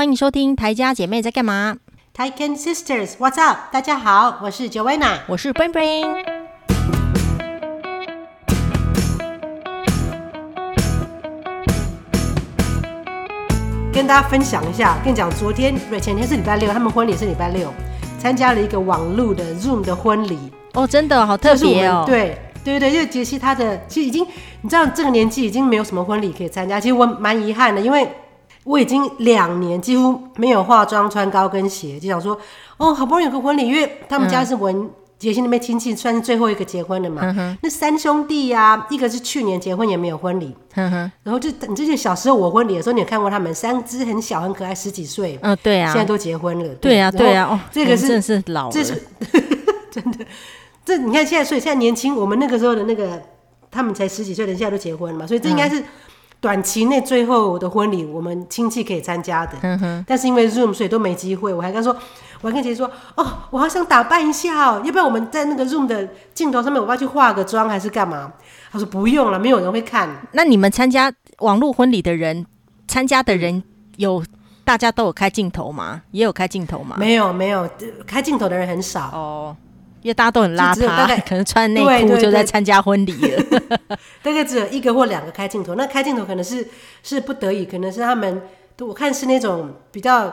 欢迎收听台家姐妹在干嘛？Taiken Sisters，What's up？大家好，我是 Joanna，我是 Brain Brain。跟大家分享一下，跟你讲，昨天对，前天是礼拜六，他们婚礼是礼拜六，参加了一个网络的 Zoom 的婚礼。哦，真的好特别哦。对对对，因为杰西他的其实已经，你知道这个年纪已经没有什么婚礼可以参加，其实我蛮遗憾的，因为。我已经两年几乎没有化妆、穿高跟鞋，就想说，哦，好不容易有个婚礼，因为他们家是文杰西那边亲戚，算是最后一个结婚的嘛。嗯、那三兄弟呀、啊，一个是去年结婚也没有婚礼，嗯、然后就你这些小时候我婚礼的时候，你有看过他们三只很小很可爱，十几岁，嗯，对啊，现在都结婚了，对呀，对？啊，哦，这个是真是老了，这是 真的，这你看现在，所以现在年轻，我们那个时候的那个，他们才十几岁的人，现在都结婚了嘛，所以这应该是。嗯短期内最后的婚礼，我们亲戚可以参加的，嗯，但是因为 Zoom，所以都没机会。我还跟他说，我还跟姐姐说，哦，我好想打扮一下哦，要不要我们在那个 Zoom 的镜头上面，我要去化个妆还是干嘛？他说不用了，没有人会看。那你们参加网络婚礼的人，参加的人有大家都有开镜头吗？也有开镜头吗？没有，没有，开镜头的人很少哦。因为大家都很邋遢，可能穿内裤就在参加婚礼了。大概只有一个或两个开镜头，那开镜头可能是是不得已，可能是他们，我看是那种比较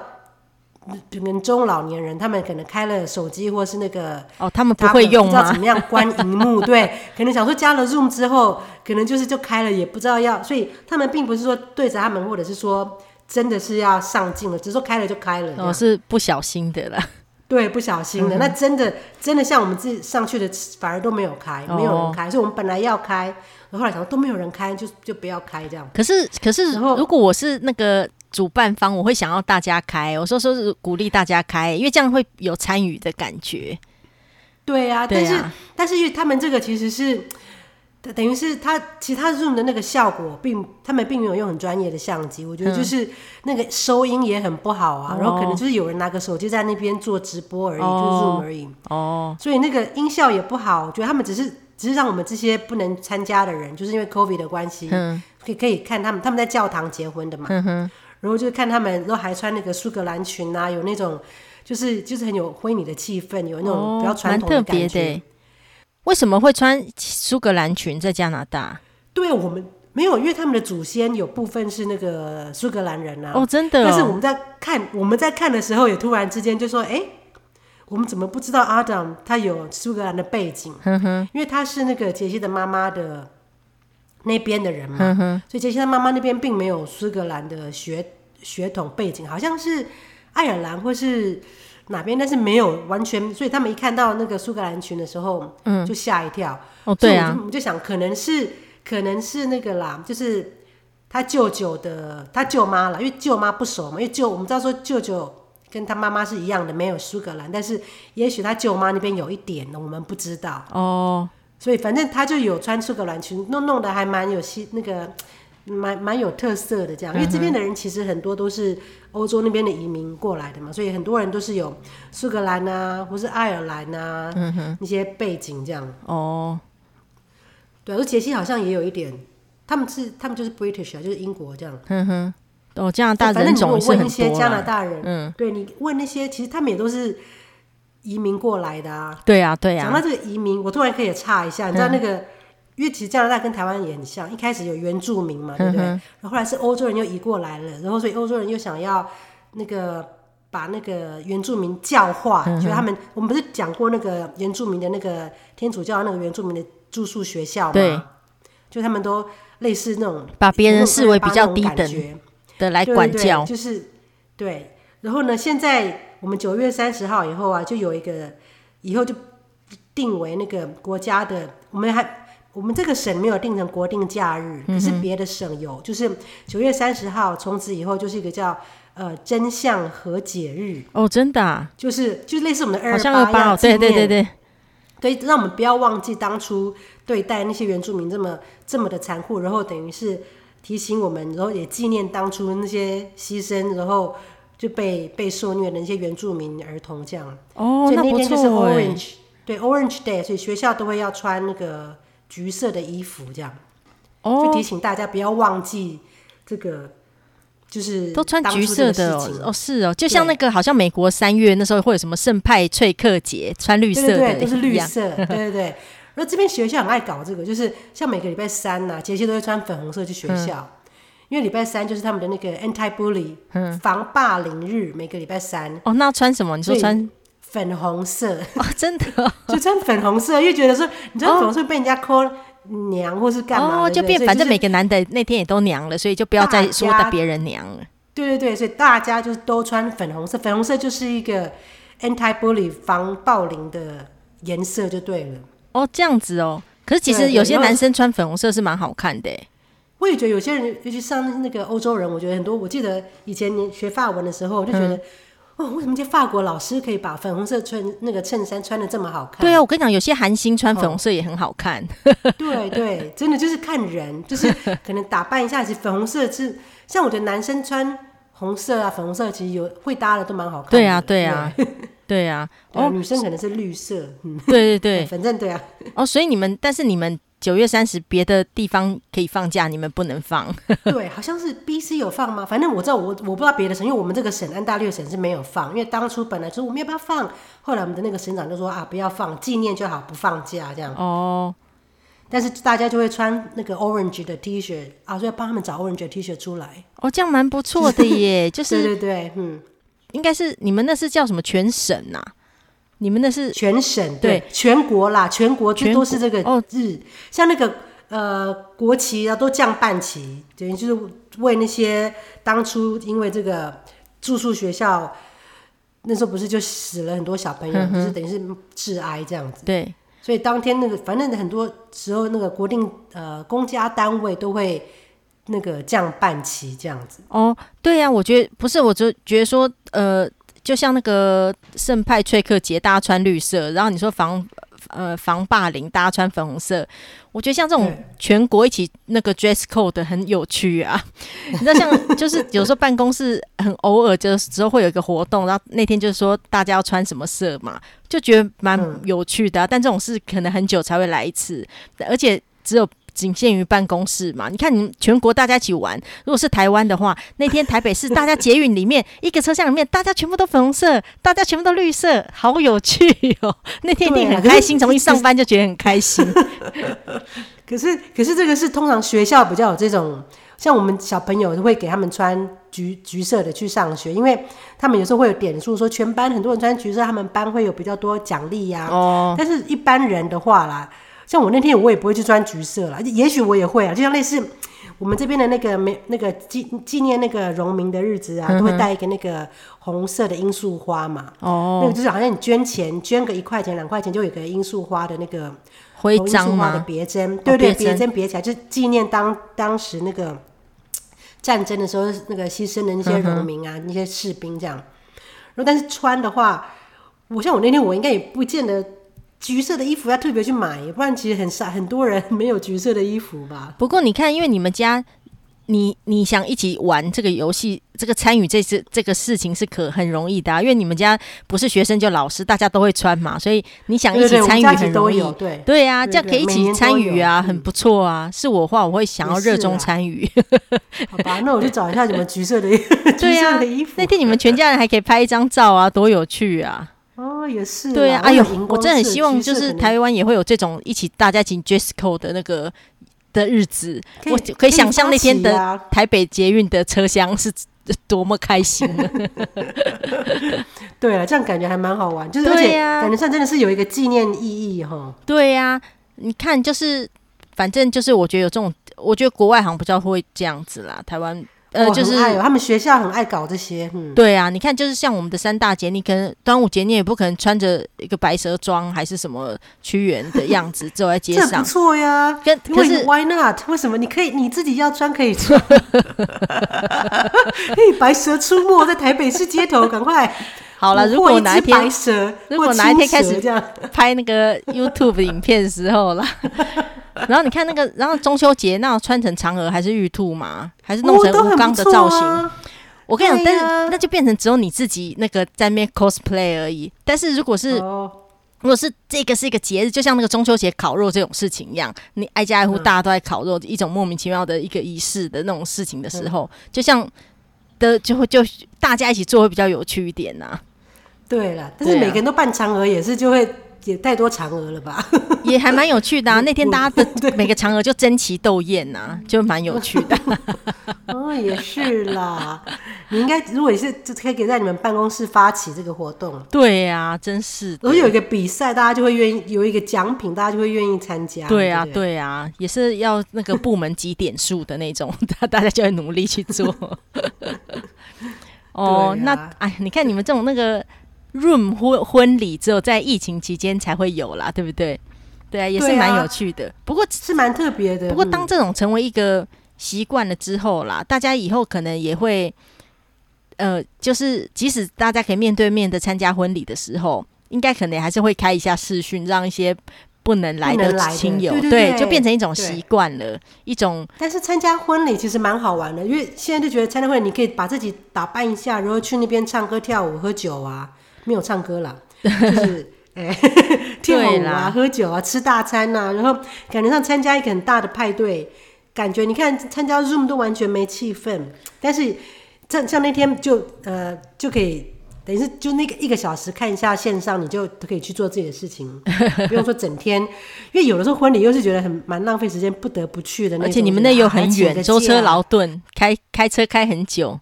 可能中老年人，他们可能开了手机或是那个哦，他们不会用吗？不知道怎么样关荧幕？对，可能想说加了 Zoom 之后，可能就是就开了，也不知道要，所以他们并不是说对着他们，或者是说真的是要上镜了，只是说开了就开了，哦，是不小心的啦。对，不小心的，嗯、那真的真的像我们自己上去的，反而都没有开，没有人开，哦、所以我们本来要开，后来想说都没有人开，就就不要开这样。可是可是，如果我是那个主办方，我会想要大家开，我说说是鼓励大家开，因为这样会有参与的感觉。对啊，对啊，但是但是因为他们这个其实是。等于是他，其实他 Zoom 的那个效果并，他们并没有用很专业的相机，我觉得就是那个收音也很不好啊。嗯、然后可能就是有人拿个手机在那边做直播而已，哦、就是 Zoom 而已。哦，所以那个音效也不好。我觉得他们只是只是让我们这些不能参加的人，就是因为 COVID 的关系，嗯，可以可以看他们他们在教堂结婚的嘛，嗯，然后就看他们，然后还穿那个苏格兰裙啊，有那种就是就是很有婚礼的气氛，有那种比较传统的感觉。哦为什么会穿苏格兰裙在加拿大？对，我们没有，因为他们的祖先有部分是那个苏格兰人啊。哦，真的哦。但是我们在看我们在看的时候，也突然之间就说：“哎，我们怎么不知道 Adam 他有苏格兰的背景？”因为他是那个杰西的妈妈的那边的人嘛，所以杰西他妈妈那边并没有苏格兰的血血统背景，好像是爱尔兰或是。哪边？但是没有完全，所以他们一看到那个苏格兰裙的时候，嗯，就吓一跳。哦，对啊，我们就想可能是可能是那个啦，就是他舅舅的他舅妈了，因为舅妈不熟嘛。因为舅我们知道说舅舅跟他妈妈是一样的，没有苏格兰，但是也许他舅妈那边有一点呢，我们不知道。哦，所以反正他就有穿苏格兰裙，弄弄得还蛮有戏那个。蛮蛮有特色的，这样，因为这边的人其实很多都是欧洲那边的移民过来的嘛，所以很多人都是有苏格兰啊，或是爱尔兰啊，嗯哼，那些背景这样。哦，对，而杰西好像也有一点，他们是他们就是 British 啊，就是英国这样。嗯哼，哦，加拿大人种是很多。反正你问一些加拿大人，嗯，对你问那些，其实他们也都是移民过来的啊。对啊，对啊。讲到这个移民，我突然可以插一下，你知道那个。因为其实加拿大跟台湾也很像，一开始有原住民嘛，对不对？然后后来是欧洲人又移过来了，然后所以欧洲人又想要那个把那个原住民教化，就他们我们不是讲过那个原住民的那个天主教那个原住民的住宿学校嘛？对，就他们都类似那种把别人视为比较低等的来管教，就是对。然后呢，现在我们九月三十号以后啊，就有一个以后就定为那个国家的，我们还。我们这个省没有定成国定假日，可是别的省有，嗯、就是九月三十号，从此以后就是一个叫呃真相和解日。哦，真的、啊，就是就类似我们的二二八，对对对对，可以让我们不要忘记当初对待那些原住民这么这么的残酷，然后等于是提醒我们，然后也纪念当初那些牺牲，然后就被被受虐的那些原住民儿童这样。哦，所以那天就是 Orange，对 Orange Day，所以学校都会要穿那个。橘色的衣服，这样，就提醒大家不要忘记这个就是都穿橘色的哦，哦是哦，就像那个好像美国三月那时候会有什么圣派翠克节，穿绿色的对对对，都是绿色，对对对。然后这边学校很爱搞这个，就是像每个礼拜三呐、啊，节气都会穿粉红色去学校，嗯、因为礼拜三就是他们的那个 anti bully，嗯，防霸凌日，每个礼拜三。哦，那穿什么？你说穿粉红色？哦，真的、哦，就穿粉红色，因为觉得说你穿粉红色被人家 call 娘或是干嘛哦，就变反正每个男的那天也都娘了，所以就不要再说的别人娘了。对对对，所以大家就是都穿粉红色，粉红色就是一个 anti bully 防暴凌的颜色就对了。哦，这样子哦。可是其实有些男生穿粉红色是蛮好看的。我也觉得有些人，尤其像那个欧洲人，我觉得很多。我记得以前学法文的时候，我就觉得，嗯、哦，为什么这些法国老师可以把粉红色穿那个衬衫穿的这么好看？对啊，我跟你讲，有些韩星穿粉红色也很好看。哦、对对，真的就是看人，就是可能打扮一下，其实粉红色是像我觉得男生穿红色啊、粉红色，其实有会搭的都蛮好看。对啊，对啊。对啊，哦，女生可能是绿色，嗯，对对对，反正对啊，哦，所以你们，但是你们九月三十别的地方可以放假，你们不能放。对，好像是 BC 有放吗？反正我知道，我我不知道别的省，因为我们这个省安大略省是没有放，因为当初本来说我们要不要放，后来我们的那个省长就说啊，不要放，纪念就好，不放假这样。哦，但是大家就会穿那个 orange 的 T 恤啊，所以要帮他们找 orange 的 T 恤出来。哦，这样蛮不错的耶，就是对对对，嗯。应该是你们那是叫什么全省呐、啊？你们那是全省对，对全国啦，全国就都是这个日，哦、像那个呃国旗啊都降半旗，等于就是为那些当初因为这个住宿学校那时候不是就死了很多小朋友，嗯、就是等于是致哀这样子。对，所以当天那个反正很多时候那个国定呃公家单位都会。那个降半旗这样子。哦，对呀、啊，我觉得不是，我就觉得说，呃，就像那个圣派崔克节，大家穿绿色，然后你说防呃防霸凌，大家穿粉红色，我觉得像这种全国一起那个 dress code 很有趣啊。你知道，像就是有时候办公室很偶尔就时候会有一个活动，然后那天就是说大家要穿什么色嘛，就觉得蛮有趣的、啊。但这种事可能很久才会来一次，而且只有。仅限于办公室嘛？你看，你全国大家一起玩。如果是台湾的话，那天台北市大家捷运里面一个车厢里面，大家全部都粉红色，大家全部都绿色，好有趣哦！那天一定很开心，从一上班就觉得很开心。可是，可是这个是通常学校比较有这种，像我们小朋友会给他们穿橘橘色的去上学，因为他们有时候会有点数，说全班很多人穿橘色，他们班会有比较多奖励呀。哦，但是一般人的话啦。像我那天我也不会去穿橘色了，也许我也会啊，就像类似我们这边的那个没那个纪纪念那个荣民的日子啊，都会带一个那个红色的罂粟花嘛。哦，那个就是好像你捐钱捐个一块钱两块钱，就有个罂粟花的那个徽章嘛的别针，对对，别针别起来，就纪念当当时那个战争的时候那个牺牲的那些农民啊，嗯、那些士兵这样。然后但是穿的话，我像我那天我应该也不见得。橘色的衣服要特别去买，不然其实很少很多人没有橘色的衣服吧。不过你看，因为你们家，你你想一起玩这个游戏，这个参与这次这个事情是可很容易的啊。因为你们家不是学生就老师，大家都会穿嘛，所以你想一起参与很容易。对对啊，这样可以一起参与啊，很不错啊。是我话，我会想要热衷参与。好吧，那我去找一下什么橘 色的衣服。对啊，那天你们全家人还可以拍一张照啊，多有趣啊！哦，也是对啊，哎呦，我真的很希望就是台湾也会有这种一起大家进 dress code 的那个的日子，以我可以想象那天的台北捷运的车厢是多么开心的。对啊，这样感觉还蛮好玩，就是而且感觉上真的是有一个纪念意义哈。对呀、啊，你看，就是反正就是我觉得有这种，我觉得国外好像比较会这样子啦，台湾。呃，就是他们学校很爱搞这些，嗯，对啊，你看，就是像我们的三大节，你可能端午节你也不可能穿着一个白蛇装还是什么屈原的样子走在街上，这不错呀。跟可是 why not？为什么你可以你自己要穿可以穿？可以白蛇出没在台北市街头，赶快 好了。如果哪一天白蛇，如果哪一天开始这样拍那个 YouTube 影片的时候了。然后你看那个，然后中秋节那穿成嫦娥还是玉兔嘛，还是弄成吴刚的造型？我跟你讲，但是那就变成只有你自己那个在那边 cosplay 而已。但是如果是、哦、如果是这个是一个节日，就像那个中秋节烤肉这种事情一样，你挨家挨户大家都在烤肉，嗯、一种莫名其妙的一个仪式的那种事情的时候，嗯、就像的就会就大家一起做会比较有趣一点呐、啊。对了，但是每个人都扮嫦娥也是就会。也太多嫦娥了吧，也还蛮有趣的啊！那天大家的每个嫦娥就争奇斗艳呐，就蛮有趣的。哦，也是啦。你应该如果也是，就可以给在你们办公室发起这个活动。对呀、啊，真是。如果有一个比赛，大家就会愿意有一个奖品，大家就会愿意参加。对啊，对，啊，也是要那个部门积点数的那种，大家就会努力去做。哦，啊、那哎，你看你们这种那个。Room 婚婚礼只有在疫情期间才会有啦，对不对？对啊，也是蛮有趣的。啊、不过是蛮特别的。不过当这种成为一个习惯了之后啦，嗯、大家以后可能也会，呃，就是即使大家可以面对面的参加婚礼的时候，应该可能还是会开一下视讯，让一些不能来的亲友，对，对，对，对，就变成一种习惯了，一种。但是参加婚礼其实蛮好玩的，因为现在就觉得参加婚礼你可以把自己打扮一下，然后去那边唱歌、跳舞、喝酒啊。没有唱歌啦，就是 哎，跳舞啊、喝酒啊、吃大餐呐、啊，然后感觉上参加一个很大的派对，感觉你看参加 Zoom 都完全没气氛，但是像像那天就呃就可以等于是就那个一个小时看一下线上，你就都可以去做自己的事情，不用说整天，因为有的时候婚礼又是觉得很蛮浪费时间，不得不去的那种。而且你们那又很远，舟车劳顿，开开车开很久。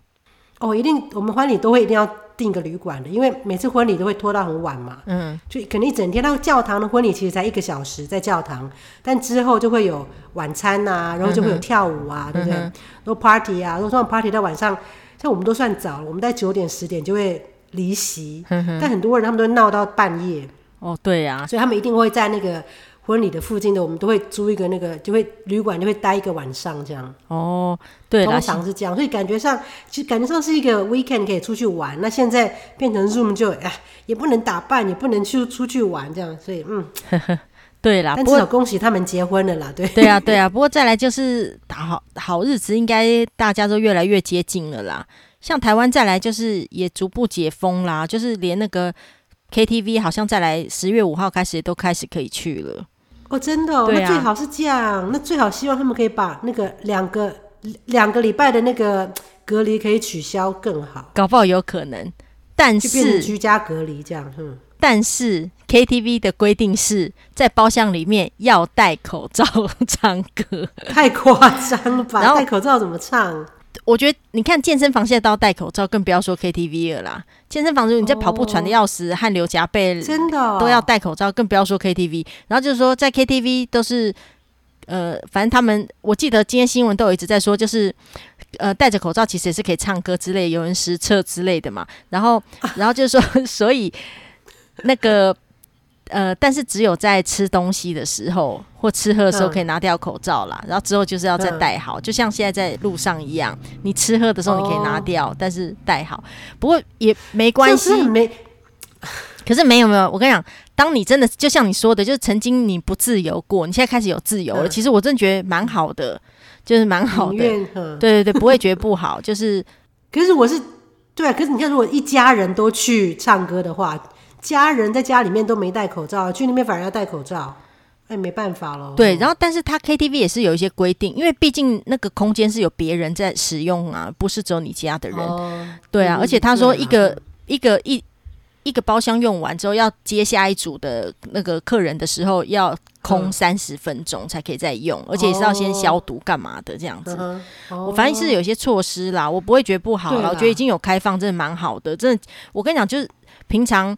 哦，一定我们婚礼都会一定要。订个旅馆的，因为每次婚礼都会拖到很晚嘛，嗯，就可能一整天。那个教堂的婚礼其实才一个小时，在教堂，但之后就会有晚餐呐、啊，然后就会有跳舞啊，嗯、对不对？然后 party 啊，如果说 party 到晚上，像我们都算早了，我们在九点十点就会离席，嗯、但很多人他们都会闹到半夜。哦，对呀、啊，所以他们一定会在那个。婚礼的附近的，我们都会租一个那个，就会旅馆，就会待一个晚上这样。哦，对，通常是这样，所以感觉上，其实感觉上是一个 weekend 可以出去玩。那现在变成 Zoom 就，哎，也不能打扮，也不能去出去玩这样，所以嗯，对啦。但至少恭喜他们结婚了啦，对。对啊，对啊。不过再来就是好好日子，应该大家都越来越接近了啦。像台湾再来就是也逐步解封啦，就是连那个 KTV 好像再来十月五号开始也都开始可以去了。哦，真的哦，对啊，那最好是这样，那最好希望他们可以把那个两个两个礼拜的那个隔离可以取消更好，搞不好有可能，但是居家隔离这样，嗯，但是 KTV 的规定是在包厢里面要戴口罩唱歌，太夸张了吧？然后戴口罩怎么唱？我觉得你看健身房现在都要戴口罩，更不要说 KTV 了啦。健身房如果你在跑步喘得要死，汗流浃背，真的都要戴口罩，更不要说 KTV。然后就是说在 KTV 都是，呃，反正他们我记得今天新闻都有一直在说，就是呃戴着口罩其实也是可以唱歌之类，有人实测之类的嘛。然后然后就是说，所以那个。呃，但是只有在吃东西的时候或吃喝的时候可以拿掉口罩啦，嗯、然后之后就是要再戴好，嗯、就像现在在路上一样，你吃喝的时候你可以拿掉，哦、但是戴好。不过也没关系，没。可是没有没有，我跟你讲，当你真的就像你说的，就是曾经你不自由过，你现在开始有自由了，嗯、其实我真的觉得蛮好的，就是蛮好的。对对对，不会觉得不好，就是。可是我是对啊，可是你看，如果一家人都去唱歌的话。家人在家里面都没戴口罩，去那边反而要戴口罩，哎，没办法了。对，然后但是他 KTV 也是有一些规定，因为毕竟那个空间是有别人在使用啊，不是只有你家的人。哦、对啊，嗯、而且他说一个、啊、一个一一个包厢用完之后，要接下一组的那个客人的时候，要空三十分钟才可以再用，嗯、而且也是要先消毒干嘛的这样子。哦哦、我反正是有些措施啦，我不会觉得不好啦，啦我觉得已经有开放，真的蛮好的。真的，我跟你讲，就是平常。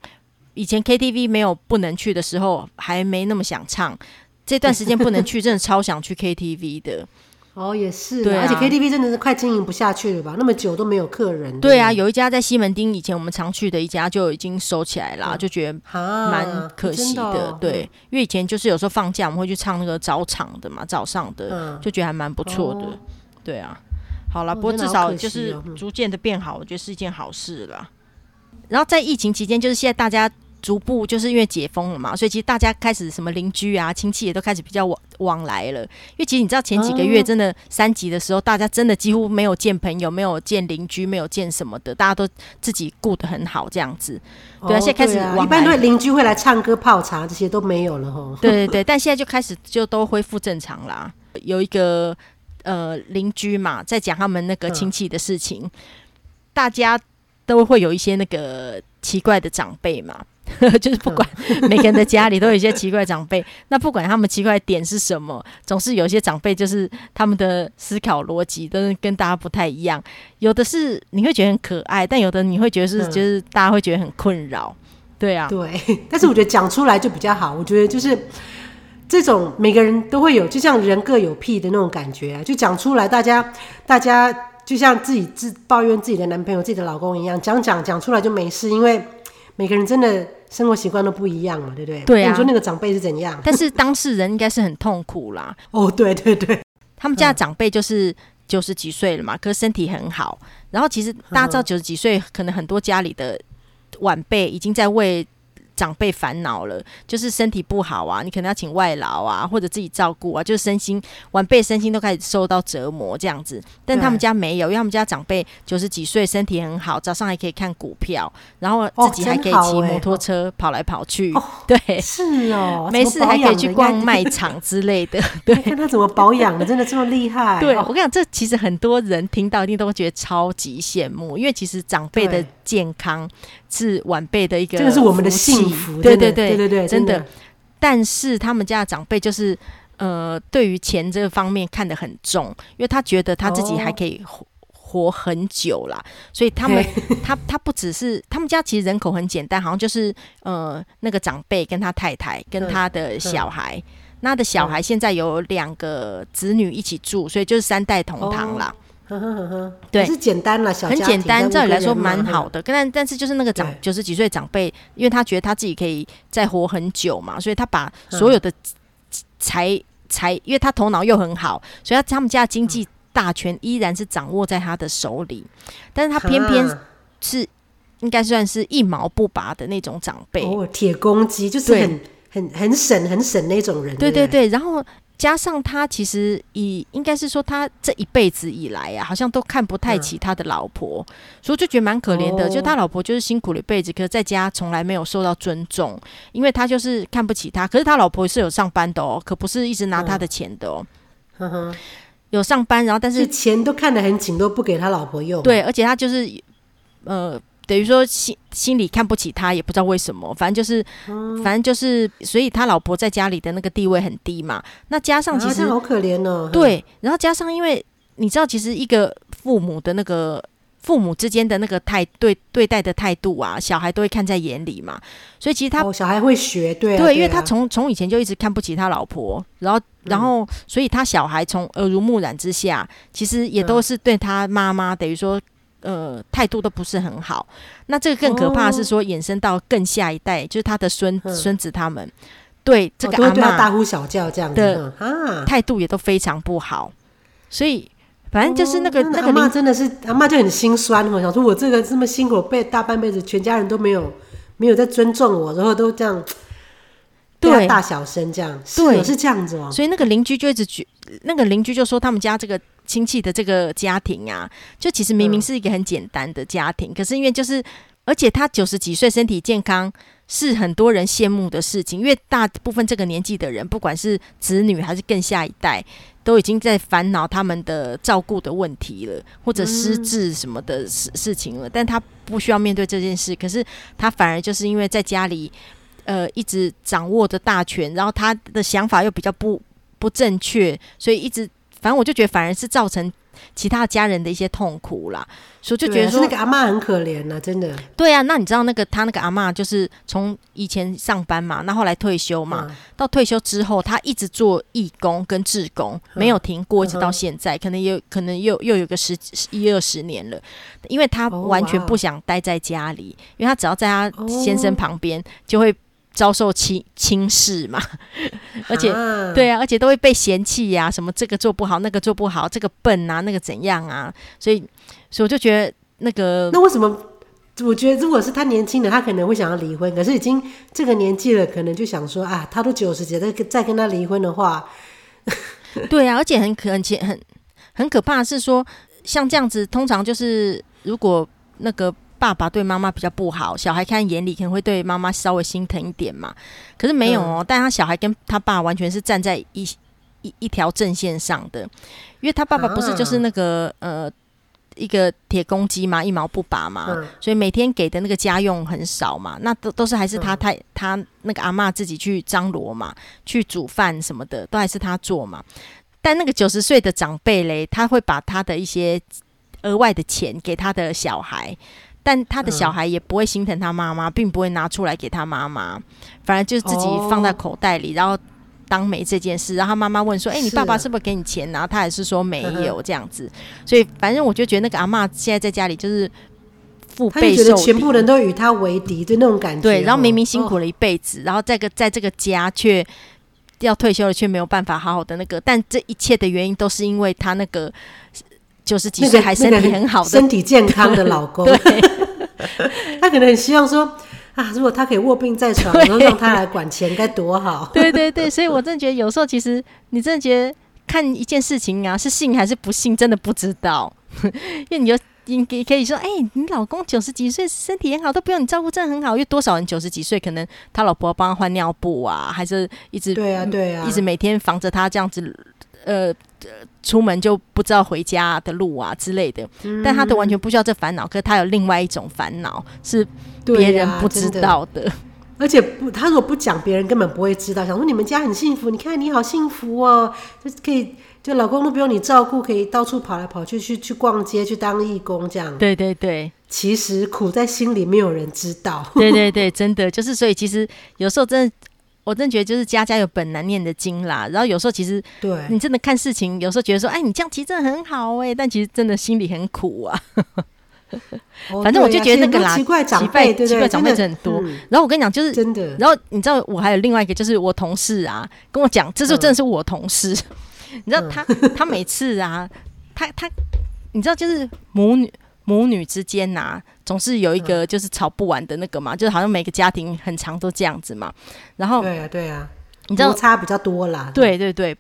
以前 KTV 没有不能去的时候，还没那么想唱。这段时间不能去，真的超想去 KTV 的。哦，也是，对啊，而且 KTV 真的是快经营不下去了吧？那么久都没有客人。对，啊，有一家在西门町，以前我们常去的一家就已经收起来了，嗯、就觉得蛮可惜的。的哦、对，因为以前就是有时候放假我们会去唱那个早场的嘛，早上的，嗯、就觉得还蛮不错的。哦、对啊，好了，不过至少就是逐渐的变好，我觉得是一件好事了。然后在疫情期间，就是现在大家。逐步就是因为解封了嘛，所以其实大家开始什么邻居啊、亲戚也都开始比较往往来了。因为其实你知道前几个月真的三级的时候，大家真的几乎没有见朋友、没有见邻居、没有见什么的，大家都自己顾得很好这样子。对啊，现在开始一般都会邻居会来唱歌、泡茶这些都没有了哈。对对对，但现在就开始就都恢复正常啦。有一个呃邻居嘛，在讲他们那个亲戚的事情。大家都会有一些那个奇怪的长辈嘛。就是不管每个人的家里都有一些奇怪长辈，那不管他们奇怪的点是什么，总是有一些长辈就是他们的思考逻辑都是跟大家不太一样。有的是你会觉得很可爱，但有的你会觉得是就是大家会觉得很困扰。对啊，对。但是我觉得讲出来就比较好。我觉得就是这种每个人都会有，就像人各有癖的那种感觉啊，就讲出来，大家大家就像自己自抱怨自己的男朋友、自己的老公一样，讲讲讲出来就没事，因为每个人真的。生活习惯都不一样嘛，对不对？对啊。你说那个长辈是怎样？但是当事人应该是很痛苦啦。哦，对对对，他们家的长辈就是九十几岁了嘛，可是身体很好。然后其实大家知道九十几岁，可能很多家里的晚辈已经在为。长辈烦恼了，就是身体不好啊，你可能要请外劳啊，或者自己照顾啊，就是身心晚辈身心都开始受到折磨这样子。但他们家没有，因为他们家长辈九十几岁，身体很好，早上还可以看股票，然后自己还可以骑摩托车跑来跑去。哦欸、对，是哦，没事还可以去逛卖场之类的。对，看他怎么保养的，真的这么厉害。对，我跟你讲，这其实很多人听到一定都会觉得超级羡慕，因为其实长辈的健康是晚辈的一个，这个是我们的幸福。对对对对对对，真的。但是他们家的长辈就是，呃，对于钱这个方面看得很重，因为他觉得他自己还可以活活很久啦，所以他们 他他不只是他们家其实人口很简单，好像就是呃那个长辈跟他太太跟他的小孩，那他的小孩现在有两个子女一起住，所以就是三代同堂啦。呵呵呵呵，对，是简单了，小很简单，照理来说蛮好的。但但是就是那个长九十几岁长辈，因为他觉得他自己可以再活很久嘛，所以他把所有的财财，因为他头脑又很好，所以他他们家经济大权依然是掌握在他的手里。但是他偏偏是应该算是一毛不拔的那种长辈哦，铁公鸡就是很很很省很省那种人。对对对，然后。加上他其实以应该是说他这一辈子以来啊，好像都看不太起他的老婆，嗯、所以就觉得蛮可怜的。哦、就他老婆就是辛苦了一辈子，可是在家从来没有受到尊重，因为他就是看不起他。可是他老婆是有上班的哦，可不是一直拿他的钱的哦。嗯、呵呵有上班，然后但是钱都看得很紧，都不给他老婆用。对，而且他就是呃。等于说心心里看不起他，也不知道为什么，反正就是，嗯、反正就是，所以他老婆在家里的那个地位很低嘛。那加上其实、啊、好可怜哦。对，然后加上因为你知道，其实一个父母的那个父母之间的那个态对对待的态度啊，小孩都会看在眼里嘛。所以其实他、哦、小孩会学，对、啊、对，因为他从从以前就一直看不起他老婆，然后然后、嗯、所以他小孩从耳濡目染之下，其实也都是对他妈妈等于说。呃，态度都不是很好。那这个更可怕的是说，衍生到更下一代，哦、就是他的孙孙子他们，对这个阿妈大呼小叫这样的态度也都非常不好。所以，反正就是那个、哦、那个阿妈真的是阿妈就很心酸。我想说，我这个这么辛苦，被大半辈子，全家人都没有没有在尊重我，然后都这样对大小声这样，对是这样子哦。所以那个邻居就一直觉，那个邻居就说他们家这个。亲戚的这个家庭啊，就其实明明是一个很简单的家庭，嗯、可是因为就是，而且他九十几岁，身体健康是很多人羡慕的事情。因为大部分这个年纪的人，不管是子女还是更下一代，都已经在烦恼他们的照顾的问题了，或者失智什么的事事情了。嗯、但他不需要面对这件事，可是他反而就是因为在家里，呃，一直掌握着大权，然后他的想法又比较不不正确，所以一直。反正我就觉得，反而是造成其他家人的一些痛苦啦，所以就觉得说那个阿嬷很可怜啊，真的。对啊，那你知道那个他那个阿嬷就是从以前上班嘛，那后来退休嘛，嗯、到退休之后，他一直做义工跟志工，嗯、没有停过，一直到现在，嗯、可能有可能又又有个十一二十年了，因为他完全不想待在家里，哦、因为他只要在他先生旁边就会。遭受轻轻视嘛，而且哈对啊，而且都会被嫌弃呀、啊，什么这个做不好，那个做不好，这个笨啊，那个怎样啊？所以，所以我就觉得那个，那为什么？我觉得如果是他年轻的，他可能会想要离婚，可是已经这个年纪了，可能就想说啊，他都九十几了，再再跟他离婚的话，对啊，而且很可很很很可怕的是说，像这样子，通常就是如果那个。爸爸对妈妈比较不好，小孩看眼里可能会对妈妈稍微心疼一点嘛。可是没有哦，嗯、但他小孩跟他爸完全是站在一一一条阵线上的，因为他爸爸不是就是那个、啊、呃一个铁公鸡嘛，一毛不拔嘛，嗯、所以每天给的那个家用很少嘛，那都都是还是他太、嗯、他那个阿嬷自己去张罗嘛，去煮饭什么的都还是他做嘛。但那个九十岁的长辈嘞，他会把他的一些额外的钱给他的小孩，但他的小孩也不会心疼他妈妈，并不会拿出来给他妈妈，反而就是自己放在口袋里，然后。当没这件事，然后他妈妈问说：“哎、欸，你爸爸是不是给你钱？”然后他也是说没有这样子。所以反正我就觉得那个阿妈现在在家里就是腹背受敌，他觉得全部人都与他为敌，就那种感觉。对，然后明明辛苦了一辈子，哦、然后在个在这个家却要退休了，却没有办法好好的那个。但这一切的原因都是因为他那个九十几岁还身体很好的、身体健康的老公。对，他可能很希望说。啊！如果他可以卧病在床，然后让他来管钱，该多好！对对对，所以我真的觉得有时候其实你真的觉得看一件事情啊，是信还是不信，真的不知道。因为你就你可可以说，哎、欸，你老公九十几岁，身体很好，都不用你照顾，真的很好。因为多少人九十几岁，可能他老婆帮他换尿布啊，还是一直对啊对啊，一直每天防着他这样子，呃，出门就不知道回家的路啊之类的。嗯、但他都完全不需要这烦恼，可是他有另外一种烦恼是。别人不知道的，的而且不，他如果不讲，别人根本不会知道。想说你们家很幸福，你看你好幸福哦，就可以，就老公都不用你照顾，可以到处跑来跑去，去去逛街，去当义工这样。对对对，其实苦在心里，没有人知道。对对对，真的就是，所以其实有时候真的，我真的觉得就是家家有本难念的经啦。然后有时候其实，对你真的看事情，有时候觉得说，哎，你这样其实真的很好哎，但其实真的心里很苦啊。反正我就觉得那个啦，奇怪长辈，奇怪长辈很多。然后我跟你讲，就是真的。然后你知道，我还有另外一个，就是我同事啊，跟我讲，这就真的是我同事。你知道他，他每次啊，他他，你知道，就是母女母女之间呐，总是有一个就是吵不完的那个嘛，就是好像每个家庭很长都这样子嘛。然后对啊对啊，你知道差比较多啦。对对对。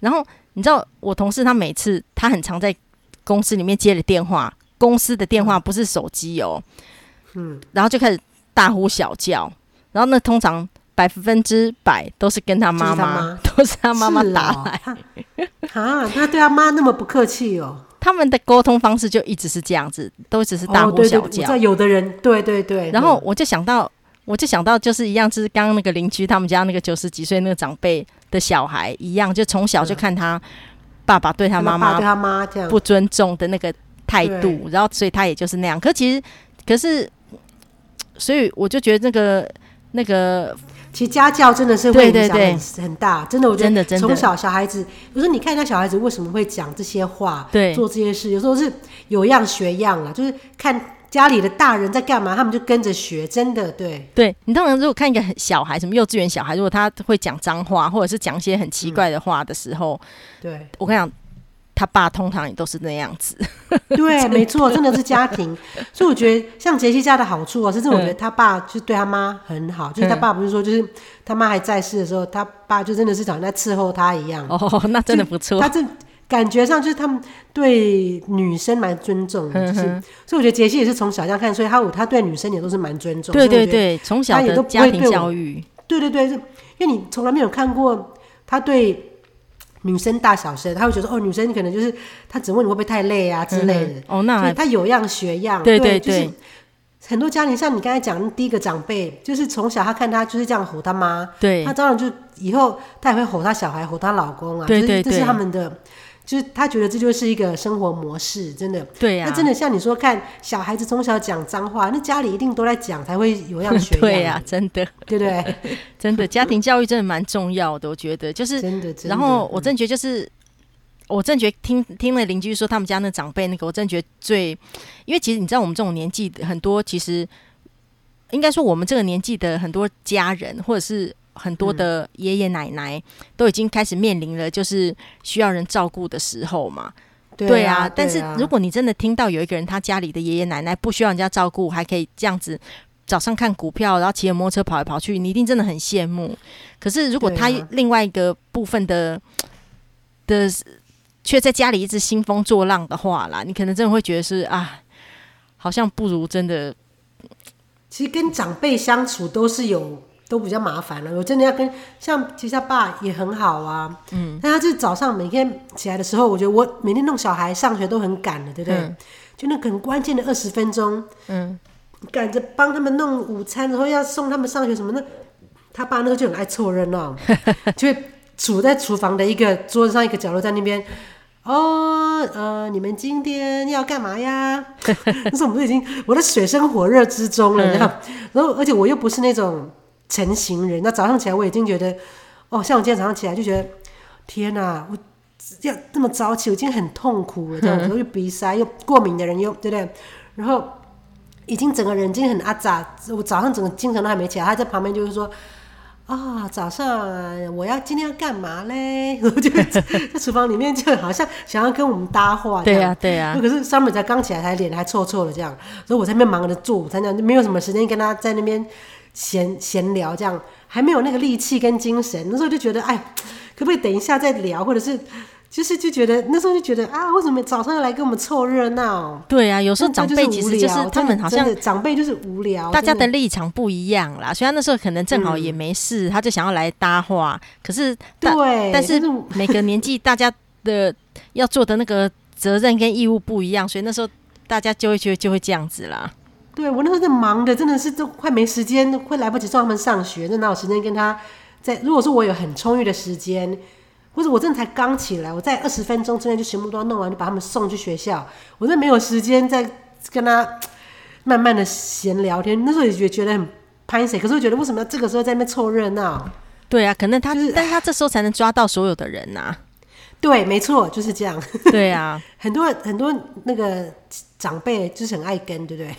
然后你知道，我同事他每次他很常在公司里面接了电话。公司的电话不是手机哦，嗯，然后就开始大呼小叫，然后那通常百分之百都是跟他妈妈，都是他妈妈打来。啊，他对他妈那么不客气哦。他们的沟通方式就一直是这样子，都只是大呼小叫。有的人，对对对。然后我就想到，我就想到，就是一样，就是刚刚那个邻居他们家那个九十几岁那个长辈的小孩一样，就从小就看他爸爸对他妈妈，对他妈这样不尊重的那个。态度，然后所以他也就是那样。可其实，可是，所以我就觉得那个那个，其实家教真的是会影响很很大。真的，我觉得从小小孩子，有时候你看一下小孩子为什么会讲这些话，对，做这些事，有时候是有样学样啊，就是看家里的大人在干嘛，他们就跟着学。真的，对，对你当然如果看一个小孩，什么幼稚园小孩，如果他会讲脏话，或者是讲一些很奇怪的话的时候，嗯、对我跟你讲。他爸通常也都是那样子，对，没错，真的是家庭。所以我觉得像杰西家的好处啊，甚至，我觉得他爸就对他妈很好，就是他爸不是说，就是他妈还在世的时候，他爸就真的是好像在伺候他一样。哦，那真的不错。他这感觉上就是他们对女生蛮尊重的，就是，所以我觉得杰西也是从小这样看，所以他他对女生也都是蛮尊重。对对对，从小的家庭教育，对对对，因为你从来没有看过他对。女生大小声，他会觉得哦，女生可能就是他只问你会不会太累啊之类的。嗯、哦，那他有样学样。对对对，就是很多家庭像你刚才讲第一个长辈，就是从小他看他就是这样吼他妈，对，他当然就以后他也会吼他小孩，吼他老公啊。对对对，就是这是他们的。就是他觉得这就是一个生活模式，真的。对呀、啊。那真的像你说，看小孩子从小讲脏话，那家里一定都在讲，才会有样学样。对呀、啊，真的，对不对？真的，家庭教育真的蛮重要的，我觉得就是。真的。然后我真觉得就是，嗯、我真觉得听听了邻居说他们家那长辈那个，我真觉得最，因为其实你知道我们这种年纪很多，其实应该说我们这个年纪的很多家人或者是。很多的爷爷奶奶都已经开始面临了，就是需要人照顾的时候嘛。对啊，但是如果你真的听到有一个人，他家里的爷爷奶奶不需要人家照顾，还可以这样子早上看股票，然后骑着摩托车跑来跑去，你一定真的很羡慕。可是如果他另外一个部分的的却在家里一直兴风作浪的话啦，你可能真的会觉得是啊，好像不如真的。其实跟长辈相处都是有。都比较麻烦了，我真的要跟像其实他爸也很好啊，嗯，但他就是早上每天起来的时候，我觉得我每天弄小孩上学都很赶的，对不对？嗯、就那很关键的二十分钟，嗯，赶着帮他们弄午餐，然后要送他们上学什么的。他爸那个就很爱凑热闹，就会杵在厨房的一个桌子上一个角落，在那边。哦，呃，你们今天要干嘛呀？那时候我们都已经我在水深火热之中了，然后，然后，而且我又不是那种晨型人，那早上起来我已经觉得，哦，像我今天早上起来就觉得，天哪，我要这么早起，我已经很痛苦了，这样子，又鼻塞又过敏的人又对不对？然后已经整个人已经很阿杂，我早上整个精神都还没起来，他在旁边就是说。啊、哦，早上我要今天要干嘛嘞？我就在厨房里面，就好像想要跟我们搭话。对呀、啊，对呀。可是 Summer 才刚起来，还脸还臭臭的这样，所以我在那边忙着做午餐，这样就没有什么时间跟他在那边闲闲聊，这样还没有那个力气跟精神。那时候就觉得，哎，可不可以等一下再聊，或者是？就是就觉得那时候就觉得啊，为什么早上要来跟我们凑热闹？对啊，有时候长辈其实就是他们好像长辈就是无聊，大家的立场不一样啦。虽然那时候可能正好也没事，嗯、他就想要来搭话。可是对，但是每个年纪大家的要做的那个责任跟义务不一样，所以那时候大家就会觉得就会这样子啦。对，我那时候在忙的，真的是都快没时间，会来不及送他们上学，那哪有时间跟他在？如果说我有很充裕的时间。或者，我真的才刚起来，我在二十分钟之内就全部都要弄完，就把他们送去学校。我真的没有时间再跟他慢慢的闲聊天。那时候也觉觉得很拍谁，可是我觉得为什么要这个时候在那边凑热闹？对啊，可能他，就是，但是他这时候才能抓到所有的人呐，啊。对，没错，就是这样。对啊，很多很多那个长辈就是很爱跟，对不对？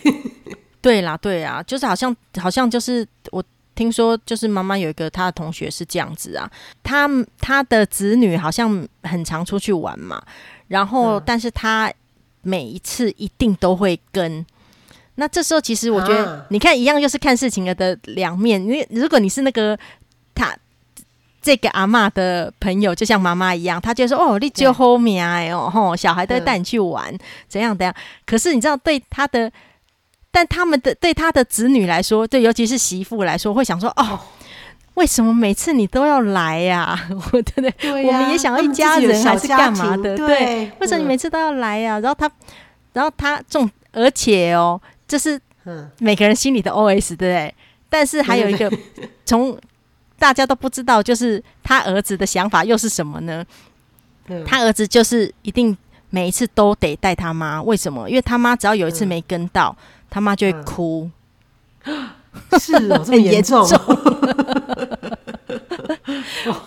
对啦，对啊，就是好像好像就是我。听说就是妈妈有一个她的同学是这样子啊，她她的子女好像很常出去玩嘛，然后但是她每一次一定都会跟。那这时候其实我觉得，你看一样就是看事情的两面。因为如果你是那个他这个阿嬷的朋友，就像妈妈一样，她就说哦，你就后面哎哦吼，小孩都带你去玩，怎样怎样。可是你知道对他的。但他们的对他的子女来说，对，尤其是媳妇来说，会想说：哦，为什么每次你都要来呀、啊？我对对，对、啊，我们也想要一家人还是干嘛的？对，对，为什么你每次都要来呀、啊？然后他，然后他这种，而且哦，这是每个人心里的 OS，对不对？但是还有一个，从大家都不知道，就是他儿子的想法又是什么呢？他儿子就是一定每一次都得带他妈，为什么？因为他妈只要有一次没跟到。他妈就会哭，嗯、是哦，这么严重。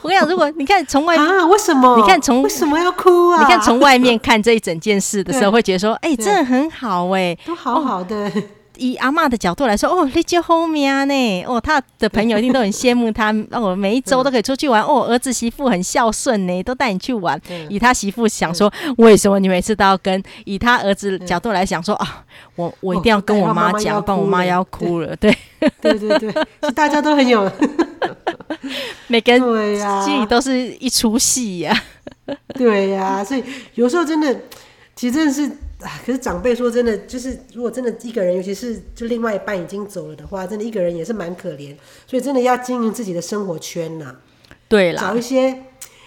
我跟你讲，如果你看从外啊，为什么？你看从为什么要哭啊？你看从外面看这一整件事的时候，会觉得说，哎、欸，真的很好哎、欸，都好好的。哦以阿嬷的角度来说，哦，你就后面呢，哦，他的朋友一定都很羡慕他，哦，每一周都可以出去玩，哦，儿子媳妇很孝顺呢，都带你去玩。以他媳妇想说，为什么你每次都要跟？以他儿子角度来想说，啊，我我一定要跟我妈讲，不然我妈要哭了。对，对对对，大家都很有 每个人心里都是一出戏呀。对呀，所以有时候真的，其实真的是。可是长辈说真的，就是如果真的一个人，尤其是就另外一半已经走了的话，真的一个人也是蛮可怜。所以真的要经营自己的生活圈呐、啊，对啦，找一些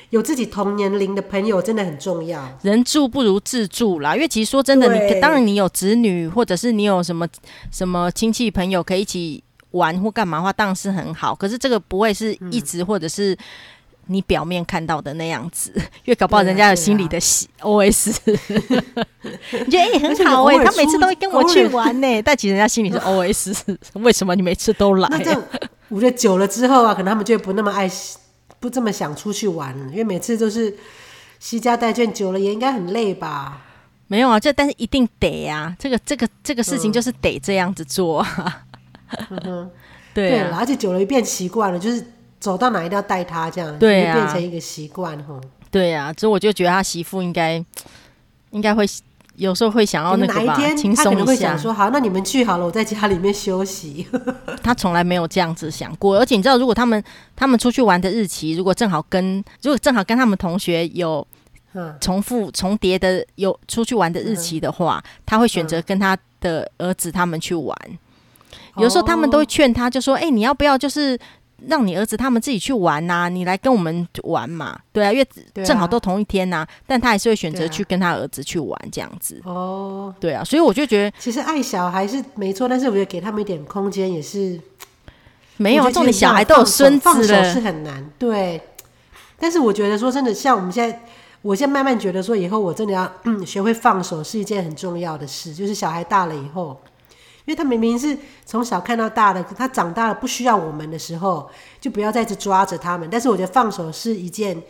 有自己同年龄的朋友真的很重要。人住不如自住啦，因为其实说真的，你当然你有子女，或者是你有什么什么亲戚朋友可以一起玩或干嘛的话，当然是很好。可是这个不会是一直或者是。你表面看到的那样子，因为搞不好人家有心里的喜 OS，、啊啊、你觉得哎、欸、很好哎、欸，他每次都会跟我去玩呢、欸，但其实人家心里是 OS，为什么你每次都来？那这我觉得久了之后啊，可能他们就不那么爱，不这么想出去玩，因为每次都是携家带眷，久了也应该很累吧？没有啊，这但是一定得呀、啊，这个这个这个事情就是得这样子做。嗯、对、啊，而且久了也变习惯了，就是。走到哪一定要带他，这样对、啊、变成一个习惯哈。对呀、啊，所以我就觉得他媳妇应该应该会有时候会想要那个吧，哪一天他可能会想说：“好，那你们去好了，我在家里面休息。”他从来没有这样子想过，而且你知道，如果他们他们出去玩的日期，如果正好跟如果正好跟他们同学有重复重叠的有出去玩的日期的话，他会选择跟他的儿子他们去玩。有时候他们都会劝他，就说：“哎、欸，你要不要就是？”让你儿子他们自己去玩呐、啊，你来跟我们玩嘛，对啊，因为正好都同一天呐、但他还是会选择去跟他儿子去玩这样子。哦，对啊，所以我就觉得，其实爱小孩是没错，但是我觉得给他们一点空间也是没有。重点小孩都有孙子了，是很难。对，但是我觉得说真的，像我们现在，我现在慢慢觉得说，以后我真的要嗯学会放手是一件很重要的事，就是小孩大了以后。因为他明明是从小看到大的，他长大了不需要我们的时候，就不要再去抓着他们。但是我觉得放手是一件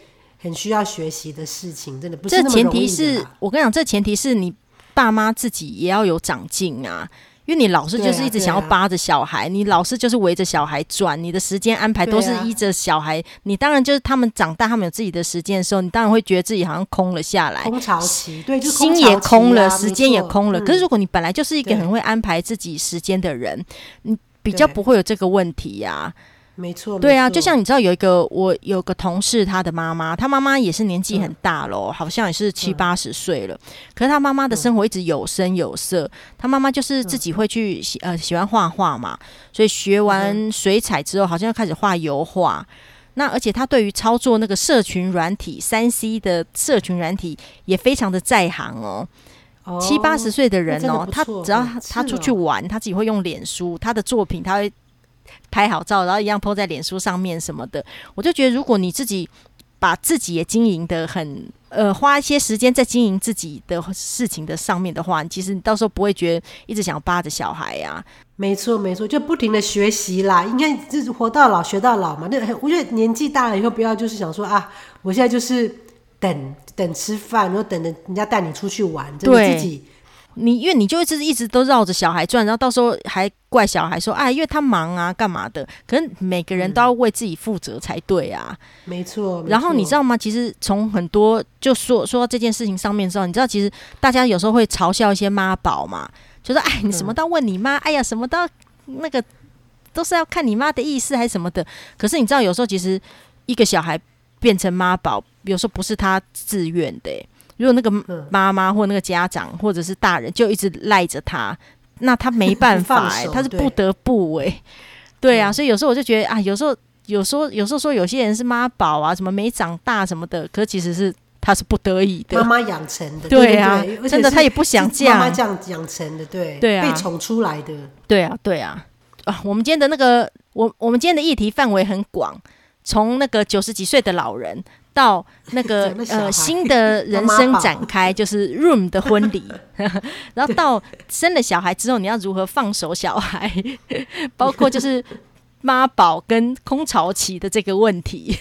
很需要学习的事情，真的不是那么容易的。这前提是我跟你讲，这前提是你爸妈自己也要有长进啊。因为你老是就是一直想要扒着小孩，啊啊、你老是就是围着小孩转，你的时间安排都是依着小孩、啊。你当然就是他们长大，他们有自己的时间的时候，你当然会觉得自己好像空了下来，空巢期，对，就、啊、心也空了，时间也空了。可是如果你本来就是一个很会安排自己时间的人，你比较不会有这个问题呀、啊。没错，对啊，就像你知道有一个我有个同事，他的妈妈，他妈妈也是年纪很大了、嗯，好像也是七八十岁了。可是他妈妈的生活一直有声有色，他妈妈就是自己会去喜呃喜欢画画嘛，所以学完水彩之后，好像要开始画油画。那而且他对于操作那个社群软体三 C 的社群软体也非常的在行哦。哦七八十岁的人哦，他只要他，他出去玩，他自己会用脸书，他的作品他会。拍好照，然后一样 po 在脸书上面什么的，我就觉得，如果你自己把自己也经营的很，呃，花一些时间在经营自己的事情的上面的话，其实你到时候不会觉得一直想扒着小孩呀、啊。没错，没错，就不停的学习啦，应该就是活到老学到老嘛。那我觉得年纪大了以后，不要就是想说啊，我现在就是等等吃饭，然后等着人家带你出去玩，对自己。你因为你就一直一直都绕着小孩转，然后到时候还怪小孩说：“哎，因为他忙啊，干嘛的？”可是每个人都要为自己负责才对啊。没错。然后你知道吗？其实从很多就说说到这件事情上面之后，你知道，其实大家有时候会嘲笑一些妈宝嘛，就说：“哎，你什么都要问你妈，哎呀，什么都要那个都是要看你妈的意思还是什么的。”可是你知道，有时候其实一个小孩变成妈宝，有时候不是他自愿的、欸。如果那个妈妈或那个家长或者是大人就一直赖着他，那他没办法哎、欸，他是不得不哎、欸，对。啊，所以有时候我就觉得啊，有时候有时候有时候说有些人是妈宝啊，什么没长大什么的，可其实是他是不得已的，妈妈养成的，对啊，真的他也不想这样，妈妈这样养成的，对。对啊，被宠出来的，对啊对啊。啊，我们今天的那个我我们今天的议题范围很广，从那个九十几岁的老人。到那个 呃新的人生展开，就是 Room 的婚礼，然后到生了小孩之后，你要如何放手小孩，包括就是妈宝跟空巢期的这个问题，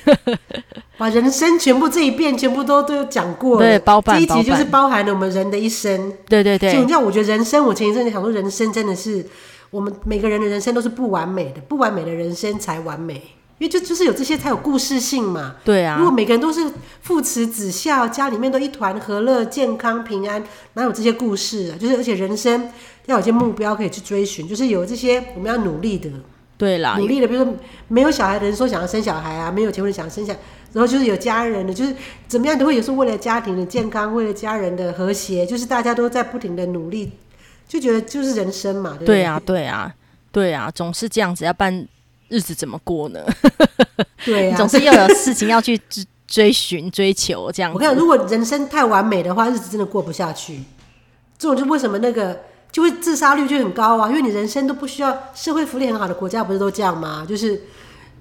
把人生全部这一遍全部都都有讲过了。对，包办，这一集就是包含了我们人的一生。对对对，就你知道，我觉得人生，我前一阵子想说，人生真的是我们每个人的人生都是不完美的，不完美的人生才完美。因为就就是有这些才有故事性嘛。对啊。如果每个人都是父慈子孝，家里面都一团和乐、健康、平安，哪有这些故事啊？就是而且人生要有些目标可以去追寻，就是有这些我们要努力的。对啦。努力的，比如说没有小孩的人说想要生小孩啊，没有结婚想要生小孩，然后就是有家人的，就是怎么样都会有时候为了家庭的健康，为了家人的和谐，就是大家都在不停的努力，就觉得就是人生嘛。对不对？对啊，对啊，对啊，总是这样子要办。日子怎么过呢？对啊，总是要有事情要去追追寻、追求这样子。我看，如果人生太完美的话，日子真的过不下去。这种就为什么那个就会自杀率就很高啊？因为你人生都不需要社会福利很好的国家，不是都这样吗？就是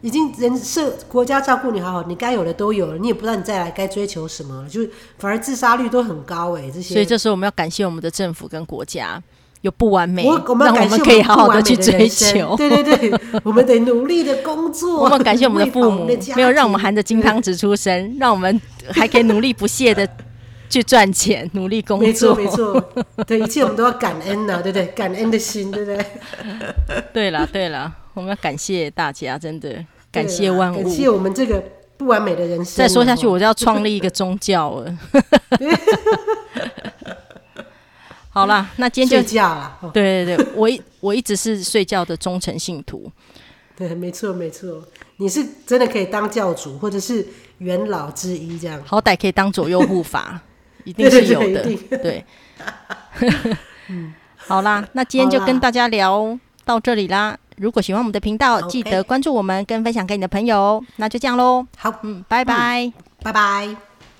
已经人社国家照顾你好好，你该有的都有了，你也不知道你再来该追求什么了，就反而自杀率都很高哎、欸。这些，所以这时候我们要感谢我们的政府跟国家。有不完美，我我们可以好好的去追求。对对对，我们得努力的工作。我们感谢我们的父母，没有让我们含着金汤匙出生，让我们还可以努力不懈的去赚钱，努力工作。没错没错，对一切我们都要感恩呐、啊，对不对？感恩的心，对不对？对了对了，我们要感谢大家，真的感谢万物，感谢我们这个不完美的人生。再说下去，我就要创立一个宗教了。好啦，那今天就睡觉了。对对对，我一我一直是睡觉的忠诚信徒。对，没错没错，你是真的可以当教主，或者是元老之一这样。好歹可以当左右护法，一定是有的。对，对，对，对，好啦，那今天就跟大家聊到这里啦。如果喜欢我们的频道，记得关注我们跟分享给你的朋友。那就这样喽。好，嗯，拜拜，拜拜。